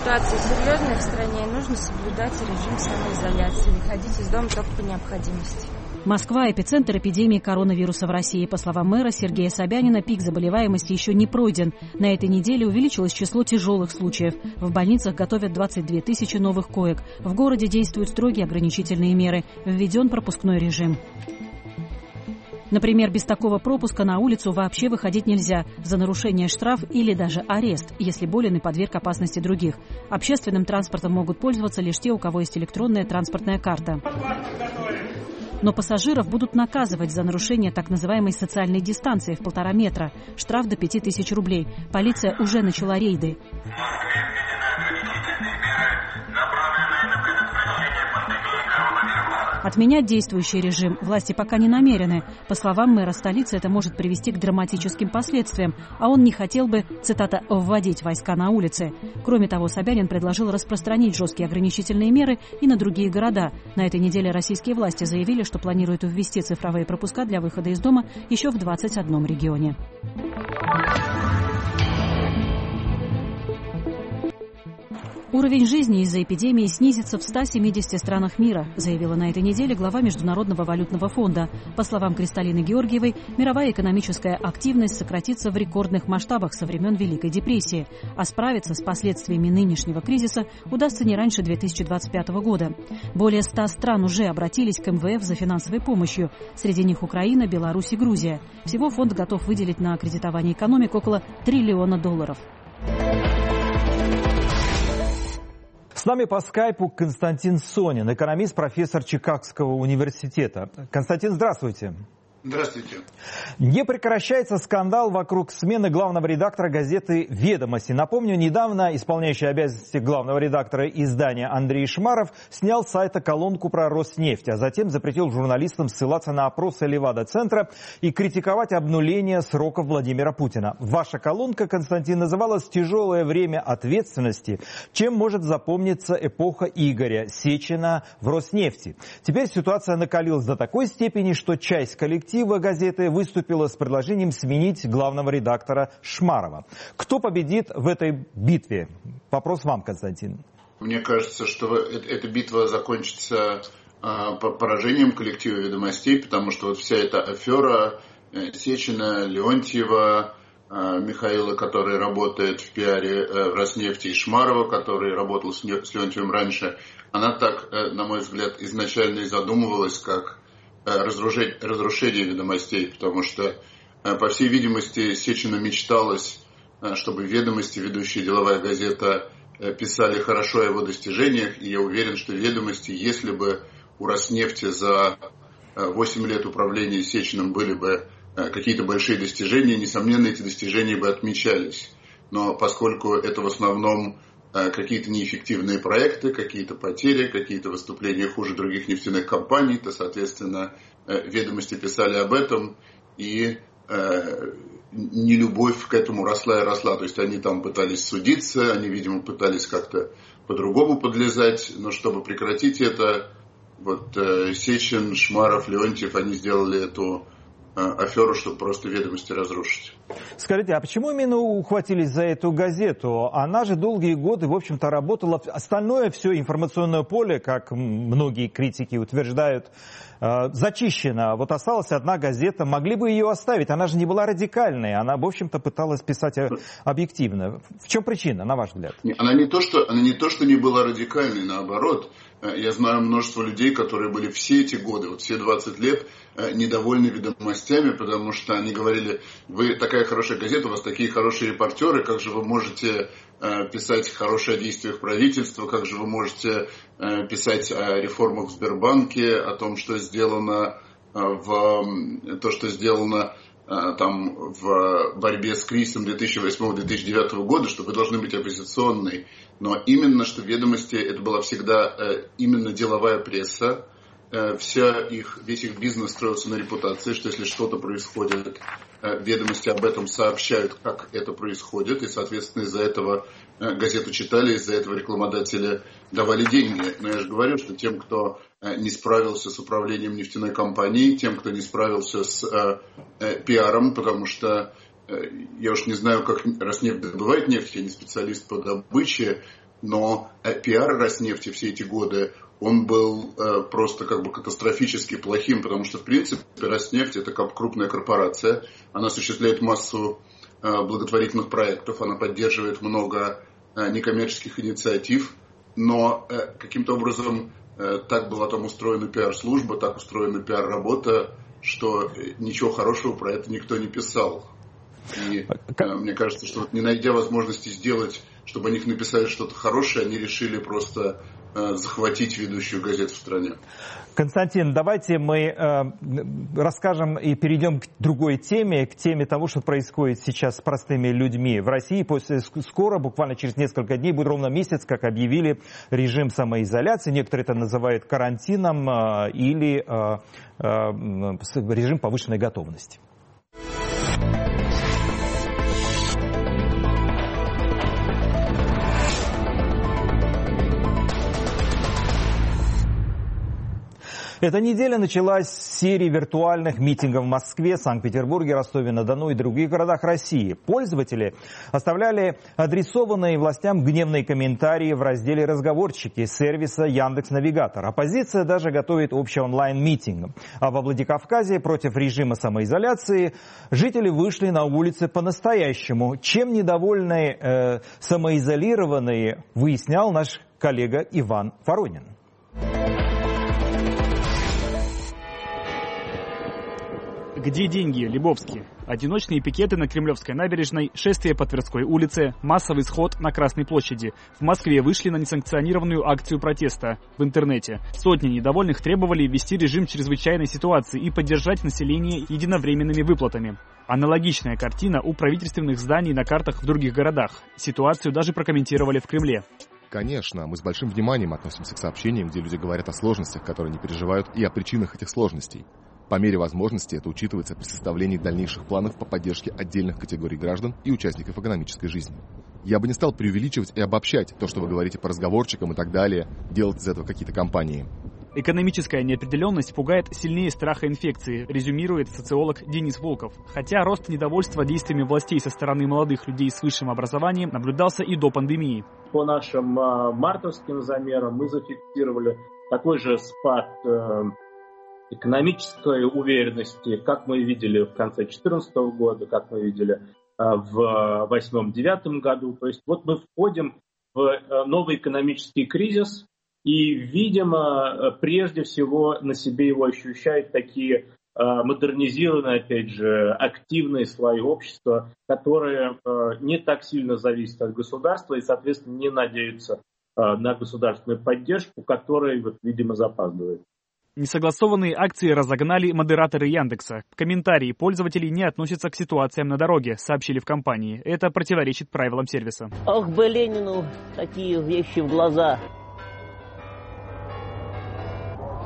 Ситуация серьезная в стране, нужно соблюдать режим самоизоляции, выходить из дома только по необходимости. Москва – эпицентр эпидемии коронавируса в России. По словам мэра Сергея Собянина, пик заболеваемости еще не пройден. На этой неделе увеличилось число тяжелых случаев. В больницах готовят 22 тысячи новых коек. В городе действуют строгие ограничительные меры. Введен пропускной режим. Например, без такого пропуска на улицу вообще выходить нельзя. За нарушение штраф или даже арест, если болен и подверг опасности других. Общественным транспортом могут пользоваться лишь те, у кого есть электронная транспортная карта. Но пассажиров будут наказывать за нарушение так называемой социальной дистанции в полтора метра. Штраф до пяти тысяч рублей. Полиция уже начала рейды. Отменять действующий режим власти пока не намерены. По словам мэра столицы, это может привести к драматическим последствиям, а он не хотел бы, цитата, «вводить войска на улицы». Кроме того, Собянин предложил распространить жесткие ограничительные меры и на другие города. На этой неделе российские власти заявили, что планируют ввести цифровые пропуска для выхода из дома еще в 21 регионе. Уровень жизни из-за эпидемии снизится в 170 странах мира, заявила на этой неделе глава Международного валютного фонда. По словам Кристалины Георгиевой, мировая экономическая активность сократится в рекордных масштабах со времен Великой депрессии, а справиться с последствиями нынешнего кризиса удастся не раньше 2025 года. Более 100 стран уже обратились к МВФ за финансовой помощью. Среди них Украина, Беларусь и Грузия. Всего фонд готов выделить на кредитование экономик около триллиона долларов. С нами по скайпу Константин Сонин, экономист, профессор Чикагского университета. Константин, здравствуйте. Здравствуйте. Не прекращается скандал вокруг смены главного редактора газеты «Ведомости». Напомню, недавно исполняющий обязанности главного редактора издания Андрей Шмаров снял с сайта колонку про Роснефть, а затем запретил журналистам ссылаться на опросы Левада-центра и критиковать обнуление сроков Владимира Путина. Ваша колонка, Константин, называлась «Тяжелое время ответственности», чем может запомниться эпоха Игоря Сечина в Роснефти. Теперь ситуация накалилась до такой степени, что часть коллектива коллектива газеты выступила с предложением сменить главного редактора Шмарова. Кто победит в этой битве? Вопрос вам, Константин. Мне кажется, что эта битва закончится а, поражением коллектива ведомостей, потому что вот вся эта афера э, Сечина, Леонтьева, Михаила, который работает в пиаре э, в Роснефти, и Шмарова, который работал с Леонтьевым раньше, она так, э, на мой взгляд, изначально и задумывалась как Э, разрушение, разрушение ведомостей, потому что, э, по всей видимости, Сечину мечталось, э, чтобы ведомости, ведущая деловая газета, писали хорошо о его достижениях, и я уверен, что ведомости, если бы у Роснефти за 8 лет управления Сечиным были бы какие-то большие достижения, несомненно, эти достижения бы отмечались. Но поскольку это в основном Э, какие-то неэффективные проекты, какие-то потери, какие-то выступления хуже других нефтяных компаний, то, соответственно, э, ведомости писали об этом, и э, нелюбовь к этому росла и росла. То есть они там пытались судиться, они, видимо, пытались как-то по-другому подлезать, но чтобы прекратить это, вот э, Сечин, Шмаров, Леонтьев, они сделали эту аферу, чтобы просто ведомости разрушить. Скажите, а почему именно ухватились за эту газету? Она же долгие годы, в общем-то, работала. Остальное все информационное поле, как многие критики утверждают, э, зачищено. Вот осталась одна газета. Могли бы ее оставить. Она же не была радикальной. Она, в общем-то, пыталась писать э, объективно. В чем причина, на ваш взгляд? Она не то, что, она не то, что не была радикальной, наоборот. Я знаю множество людей, которые были все эти годы, вот все 20 лет, Э, недовольны ведомостями, потому что они говорили, вы такая хорошая газета, у вас такие хорошие репортеры, как же вы можете э, писать хорошее о действиях правительства, как же вы можете э, писать о реформах в Сбербанке, о том, что сделано в то, что сделано там в борьбе с кризисом 2008-2009 года, что вы должны быть оппозиционной. Но именно, что ведомости это была всегда именно деловая пресса, Э, вся их, весь их бизнес строился на репутации, что если что-то происходит, э, ведомости об этом сообщают, как это происходит, и, соответственно, из-за этого э, газету читали, из-за этого рекламодатели давали деньги. Но я же говорю, что тем, кто не справился с управлением нефтяной компанией, тем, кто не справился с э, пиаром, потому что я уж не знаю, как Роснефть добывает нефть, я не специалист по добыче, но пиар Роснефти все эти годы он был э, просто как бы катастрофически плохим, потому что, в принципе, Роснефть это как крупная корпорация. Она осуществляет массу э, благотворительных проектов, она поддерживает много э, некоммерческих инициатив, но э, каким-то образом э, так была там устроена пиар-служба, так устроена пиар-работа, что э, ничего хорошего про это никто не писал. И э, мне кажется, что вот не найдя возможности сделать чтобы о них написали что-то хорошее, они решили просто э, захватить ведущую газету в стране. Константин, давайте мы э, расскажем и перейдем к другой теме, к теме того, что происходит сейчас с простыми людьми. В России после, скоро, буквально через несколько дней, будет ровно месяц, как объявили режим самоизоляции. Некоторые это называют карантином э, или э, э, режим повышенной готовности. Эта неделя началась с серии виртуальных митингов в Москве, Санкт-Петербурге, Ростове-на-Дону и других городах России. Пользователи оставляли адресованные властям гневные комментарии в разделе «Разговорчики» сервиса Яндекс Навигатор. Оппозиция даже готовит общий онлайн-митинг. А во Владикавказе против режима самоизоляции жители вышли на улицы по-настоящему. Чем недовольны э, самоизолированные, выяснял наш коллега Иван Воронин. Где деньги, Лебовский? Одиночные пикеты на Кремлевской набережной, шествие по Тверской улице, массовый сход на Красной площади. В Москве вышли на несанкционированную акцию протеста в интернете. Сотни недовольных требовали ввести режим чрезвычайной ситуации и поддержать население единовременными выплатами. Аналогичная картина у правительственных зданий на картах в других городах. Ситуацию даже прокомментировали в Кремле. Конечно, мы с большим вниманием относимся к сообщениям, где люди говорят о сложностях, которые не переживают, и о причинах этих сложностей. По мере возможности это учитывается при составлении дальнейших планов по поддержке отдельных категорий граждан и участников экономической жизни. Я бы не стал преувеличивать и обобщать то, что вы говорите по разговорчикам и так далее, делать из этого какие-то компании. Экономическая неопределенность пугает сильнее страха инфекции, резюмирует социолог Денис Волков. Хотя рост недовольства действиями властей со стороны молодых людей с высшим образованием наблюдался и до пандемии. По нашим а, мартовским замерам мы зафиксировали такой же спад э, экономической уверенности, как мы видели в конце 2014 года, как мы видели а, в 2008-2009 году. То есть вот мы входим в э, новый экономический кризис, и, видимо, прежде всего на себе его ощущают такие модернизированные, опять же, активные слои общества, которые не так сильно зависят от государства и, соответственно, не надеются на государственную поддержку, которая, вот, видимо, запаздывает. Несогласованные акции разогнали модераторы Яндекса. Комментарии пользователей не относятся к ситуациям на дороге, сообщили в компании. Это противоречит правилам сервиса. Ох бы Ленину такие вещи в глаза.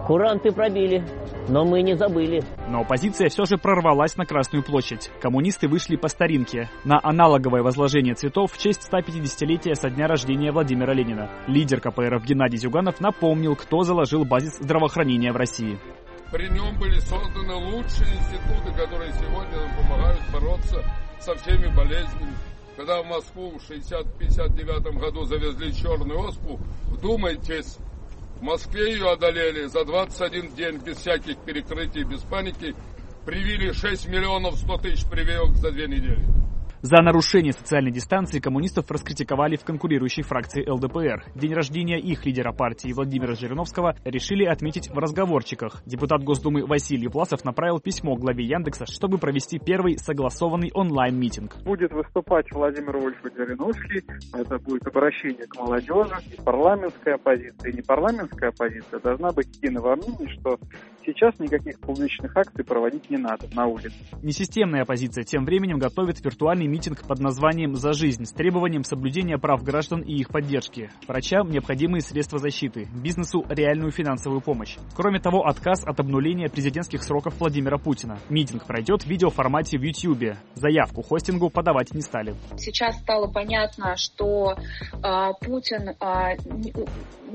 Куранты пробили, но мы не забыли. Но оппозиция все же прорвалась на Красную площадь. Коммунисты вышли по старинке, на аналоговое возложение цветов в честь 150-летия со дня рождения Владимира Ленина. Лидер КПРФ Геннадий Зюганов напомнил, кто заложил базис здравоохранения в России. При нем были созданы лучшие институты, которые сегодня нам помогают бороться со всеми болезнями. Когда в Москву в 60-59 году завезли черную оспу, вдумайтесь, в Москве ее одолели за 21 день без всяких перекрытий, без паники. Привили 6 миллионов 100 тысяч прививок за две недели. За нарушение социальной дистанции коммунистов раскритиковали в конкурирующей фракции ЛДПР. День рождения их лидера партии Владимира Жириновского решили отметить в разговорчиках. Депутат Госдумы Василий Власов направил письмо главе Яндекса, чтобы провести первый согласованный онлайн-митинг. Будет выступать Владимир Вольфович Жириновский. Это будет обращение к молодежи. И парламентская оппозиция, и непарламентская оппозиция должна быть едины во мнении, что сейчас никаких публичных акций проводить не надо на улице. Несистемная оппозиция тем временем готовит виртуальный митинг под названием «За жизнь» с требованием соблюдения прав граждан и их поддержки. Врачам необходимые средства защиты, бизнесу реальную финансовую помощь. Кроме того, отказ от обнуления президентских сроков Владимира Путина. Митинг пройдет в видеоформате в YouTube. Заявку хостингу подавать не стали. Сейчас стало понятно, что э, Путин э, ни,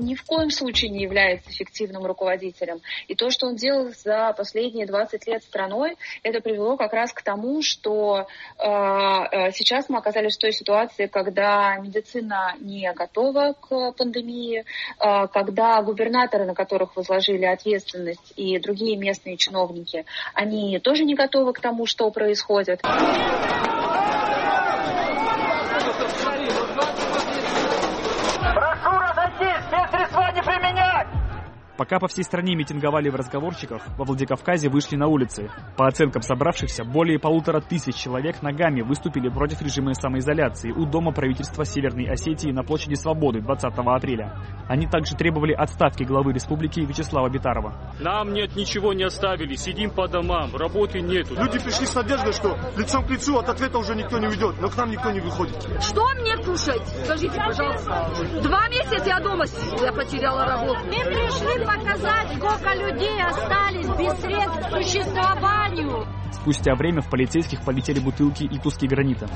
ни в коем случае не является эффективным руководителем. И то, что он делал за последние 20 лет страной, это привело как раз к тому, что э, Э, сейчас мы оказались в той ситуации, когда медицина не готова к пандемии, э, когда губернаторы, на которых возложили ответственность, и другие местные чиновники, они тоже не готовы к тому, что происходит. Пока по всей стране митинговали в разговорчиках, во Владикавказе вышли на улицы. По оценкам собравшихся, более полутора тысяч человек ногами выступили против режима самоизоляции у Дома правительства Северной Осетии на площади Свободы 20 апреля. Они также требовали отставки главы республики Вячеслава Битарова. Нам нет, ничего не оставили, сидим по домам, работы нету. Люди пришли с надеждой, что лицом к лицу от ответа уже никто не уйдет, но к нам никто не выходит. Что мне кушать? Скажите, пожалуйста. Два месяца я дома сидела, я потеряла работу. Мы пришли показать, сколько людей остались без средств к существованию. Спустя время в полицейских полетели бутылки и куски гранита.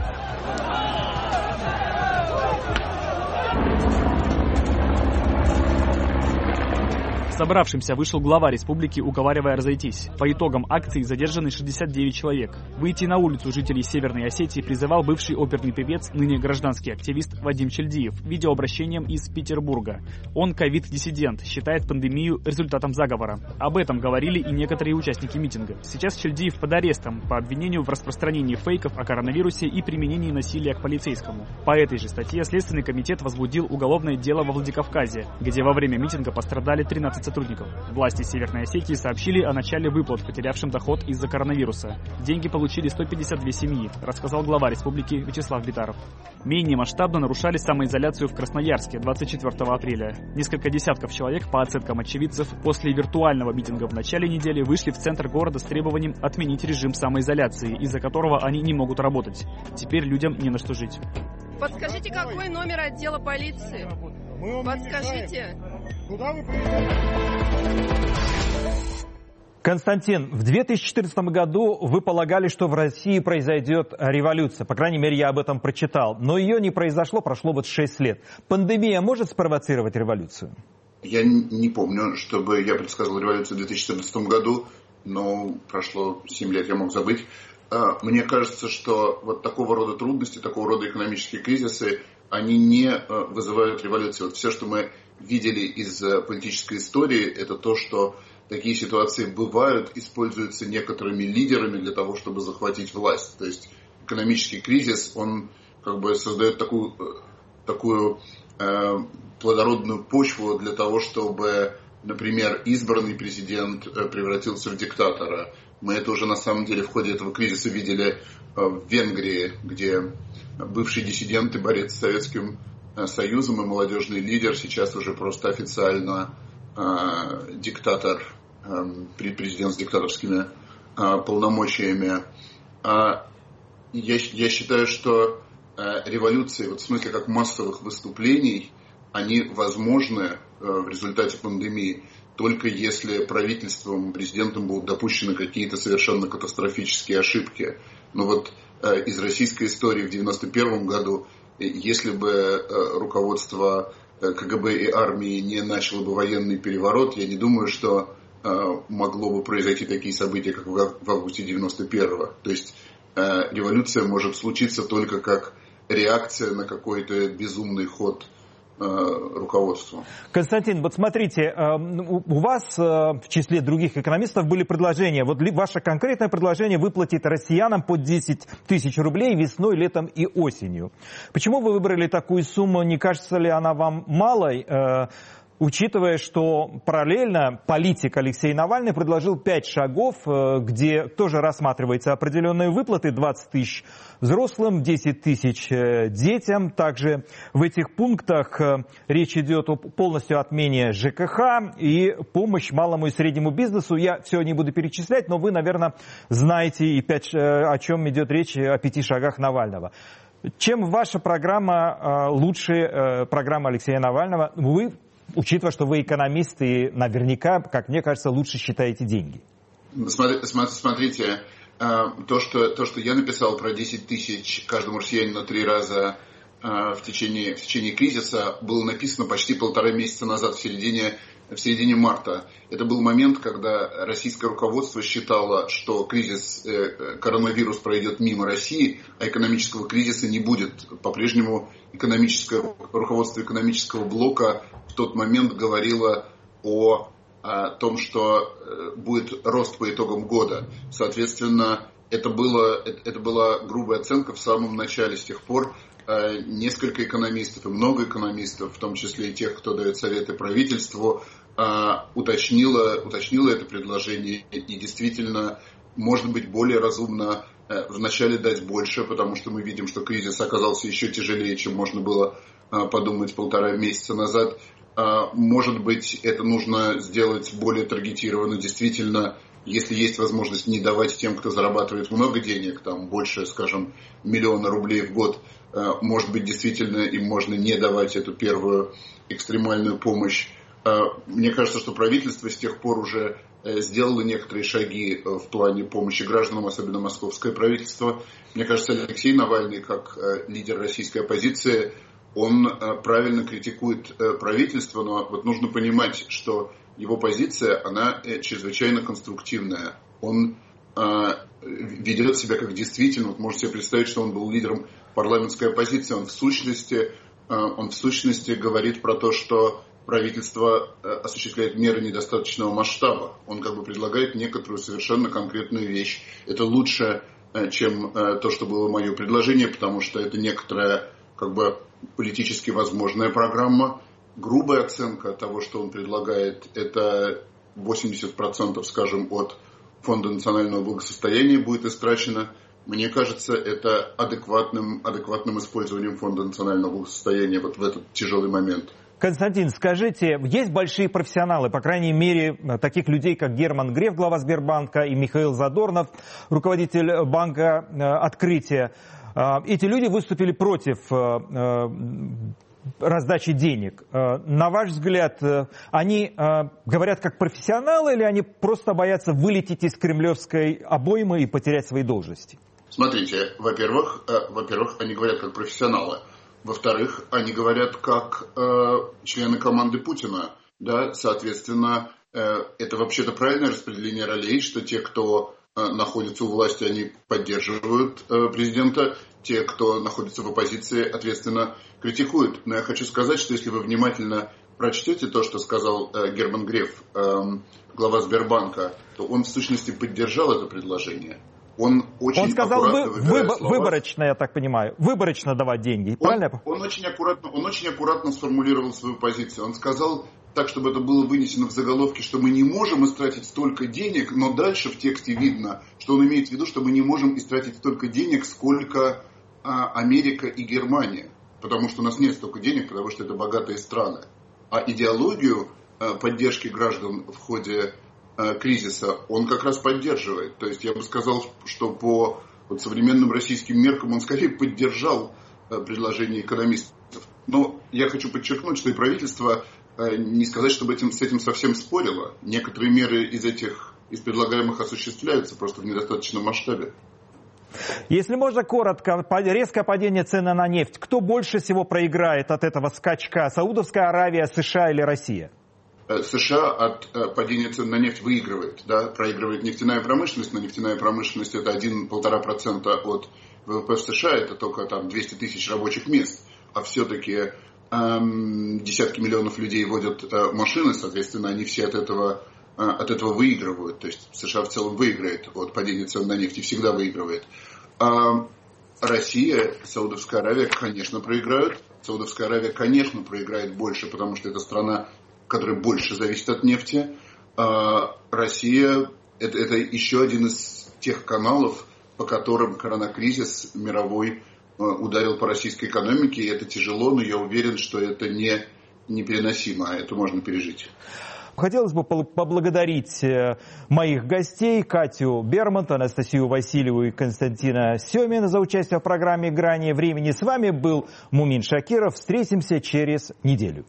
Собравшимся вышел глава республики, уговаривая разойтись. По итогам акции задержаны 69 человек. Выйти на улицу жителей Северной Осетии призывал бывший оперный певец, ныне гражданский активист Вадим Чельдиев, видеообращением из Петербурга. Он ковид-диссидент, считает пандемию результатом заговора. Об этом говорили и некоторые участники митинга. Сейчас Чельдиев под арестом по обвинению в распространении фейков о коронавирусе и применении насилия к полицейскому. По этой же статье Следственный комитет возбудил уголовное дело во Владикавказе, где во время митинга пострадали 13 сотрудников. Власти Северной Осетии сообщили о начале выплат потерявшим доход из-за коронавируса. Деньги получили 152 семьи, рассказал глава республики Вячеслав Битаров. Менее масштабно нарушали самоизоляцию в Красноярске 24 апреля. Несколько десятков человек, по оценкам очевидцев, после виртуального митинга в начале недели вышли в центр города с требованием отменить режим самоизоляции, из-за которого они не могут работать. Теперь людям не на что жить. Подскажите, какой номер отдела полиции? Подскажите. Куда вы Константин, в 2014 году вы полагали, что в России произойдет революция. По крайней мере, я об этом прочитал. Но ее не произошло, прошло вот 6 лет. Пандемия может спровоцировать революцию? Я не помню, чтобы я предсказывал революцию в 2014 году, но прошло 7 лет, я мог забыть. А, мне кажется, что вот такого рода трудности, такого рода экономические кризисы, они не э, вызывают революции. Вот все, что мы видели из э, политической истории, это то, что такие ситуации бывают, используются некоторыми лидерами для того, чтобы захватить власть. То есть экономический кризис, он как бы создает такую, э, такую э, плодородную почву для того, чтобы, например, избранный президент превратился в диктатора. Мы это уже на самом деле в ходе этого кризиса видели в Венгрии, где бывший диссидент и борец с Советским Э, Союзом и молодежный лидер, сейчас уже просто официально э, диктатор, э, президент с диктаторскими э, полномочиями. А я, я считаю, что э, революции, вот в смысле как массовых выступлений, они возможны э, в результате пандемии только если правительством, президентом будут допущены какие-то совершенно катастрофические ошибки. Но вот из российской истории в 1991 году если бы э, руководство э, КГБ и армии не начало бы военный переворот, я не думаю, что э, могло бы произойти такие события, как в августе 91-го. То есть революция может случиться только как реакция на какой-то безумный ход Э, руководству. Константин, вот смотрите, э, у вас э, в числе других экономистов были предложения. Вот ваше конкретное предложение выплатить россиянам по 10 тысяч рублей весной, летом и осенью. Почему вы выбрали такую сумму? Не кажется ли она вам малой? Учитывая, что параллельно политик Алексей Навальный предложил пять шагов, э, где тоже рассматриваются определенные выплаты, 20 тысяч взрослым, 10 тысяч э, детям. Также в этих пунктах э, речь идет о полностью отмене ЖКХ и помощь малому и среднему бизнесу. Я все не буду перечислять, но вы, наверное, знаете, и пять, о чем идет речь, о пяти шагах Навального. Чем ваша программа лучше программы Алексея Навального? Вы учитывая, что вы экономист и наверняка, как мне кажется, лучше считаете деньги? Смотрите, э, то что, то, что я написал про 10 тысяч каждому россиянину три раза в течение, в течение кризиса, было написано почти полтора месяца назад, в середине в середине марта. Это был момент, когда российское руководство считало, что кризис э, коронавирус пройдет мимо России, а экономического кризиса не будет. По-прежнему экономическое, руководство экономического блока в тот момент говорило о, о том, что э, будет рост по итогам года. Соответственно, это, было, это, была грубая оценка в самом начале. С тех пор э, несколько экономистов и много экономистов, в том числе и тех, кто дает советы правительству, э, уточнило, уточнило это предложение и действительно может быть более разумно э, вначале дать больше, потому что мы видим, что кризис оказался еще тяжелее, чем можно было подумать полтора месяца назад. Может быть, это нужно сделать более таргетированно. Действительно, если есть возможность не давать тем, кто зарабатывает много денег, там больше, скажем, миллиона рублей в год, Э, может быть, действительно им можно не давать эту первую экстремальную помощь. Э, мне кажется, что правительство с тех пор уже э, сделало некоторые шаги в плане помощи гражданам, особенно московское правительство. Мне кажется, Алексей Навальный, как лидер российской оппозиции, он правильно критикует правительство, но вот нужно понимать, что его позиция, она чрезвычайно конструктивная. Он ведет себя как действительно, вот можете себе представить, что он был лидером парламентской оппозиции, он в сущности, э, он в сущности говорит про то, что правительство э, осуществляет меры недостаточного масштаба. Он как бы предлагает некоторую совершенно конкретную вещь. Это лучше, э, чем то, что было мое предложение, потому что это некоторая как бы политически возможная программа. Грубая оценка того, что он предлагает, это 80%, скажем, от Фонда национального благосостояния будет истрачено мне кажется, это адекватным, адекватным использованием Фонда национального благосостояния вот в этот тяжелый момент. Константин, скажите, есть большие профессионалы, по крайней мере, таких людей, как Герман Греф, глава Сбербанка, и Михаил Задорнов, руководитель банка э, «Открытие». Э, эти люди выступили против э, раздачи денег. На ваш взгляд, они говорят как профессионалы или они просто боятся вылететь из кремлевской обоймы и потерять свои должности? Смотрите, во-первых, э, во-первых, они говорят как профессионалы. Во-вторых, они говорят как э, члены команды Путина. Да, соответственно, э, это вообще-то правильное распределение ролей, что те, кто э, находится у власти, они поддерживают э, президента, те, кто находится в оппозиции, ответственно критикуют. Но я хочу сказать, что если вы внимательно прочтете то, что сказал э, Герман Греф, э, глава Сбербанка, то он в сущности поддержал это предложение он очень Он сказал вы, вы, выборочно, я так понимаю, выборочно давать деньги, он, правильно? Он очень, аккуратно, он очень аккуратно сформулировал свою позицию. Он сказал так, чтобы это было вынесено в заголовке, что мы не можем истратить столько денег, но дальше в тексте видно, что он имеет в виду, что мы не можем истратить столько денег, сколько Америка и Германия. Потому что у нас нет столько денег, потому что это богатые страны. А идеологию а, поддержки граждан в ходе Э, кризиса, он как раз поддерживает. То есть я бы сказал, что по вот, современным российским меркам он скорее поддержал предложение экономистов. Но я хочу подчеркнуть, что и правительство не сказать, чтобы этим, с этим совсем спорило. Некоторые меры из этих из предлагаемых осуществляются просто в недостаточном масштабе. Если можно коротко, резкое падение цены на нефть. Кто больше всего проиграет от этого скачка? Саудовская Аравия, США или Россия? Э, США от э, падения цен на нефть выигрывает. Да? Проигрывает нефтяная промышленность, но нефтяная промышленность это 1-1,5% от ВВП в США, это только там 200 тысяч рабочих мест. А все-таки эм, десятки миллионов людей водят э, машины, соответственно, они все от этого, от этого выигрывают. То есть США в целом выиграет от падения цен на нефть всегда выигрывает. Э, Россия, Саудовская Аравия, конечно, проиграют. Саудовская Аравия, конечно, проиграет больше, потому что это страна который больше зависит от нефти. А Россия это, это еще один из тех каналов, по которым коронакризис мировой а, ударил по российской экономике. И это тяжело, но я уверен, что это не непереносимо, а это можно пережить. Хотелось бы поблагодарить э, моих гостей, Катю Бермонт, Анастасию Васильеву и Константина Семина за участие в программе «Грани времени». С вами был Мумин Шакиров. Встретимся через неделю.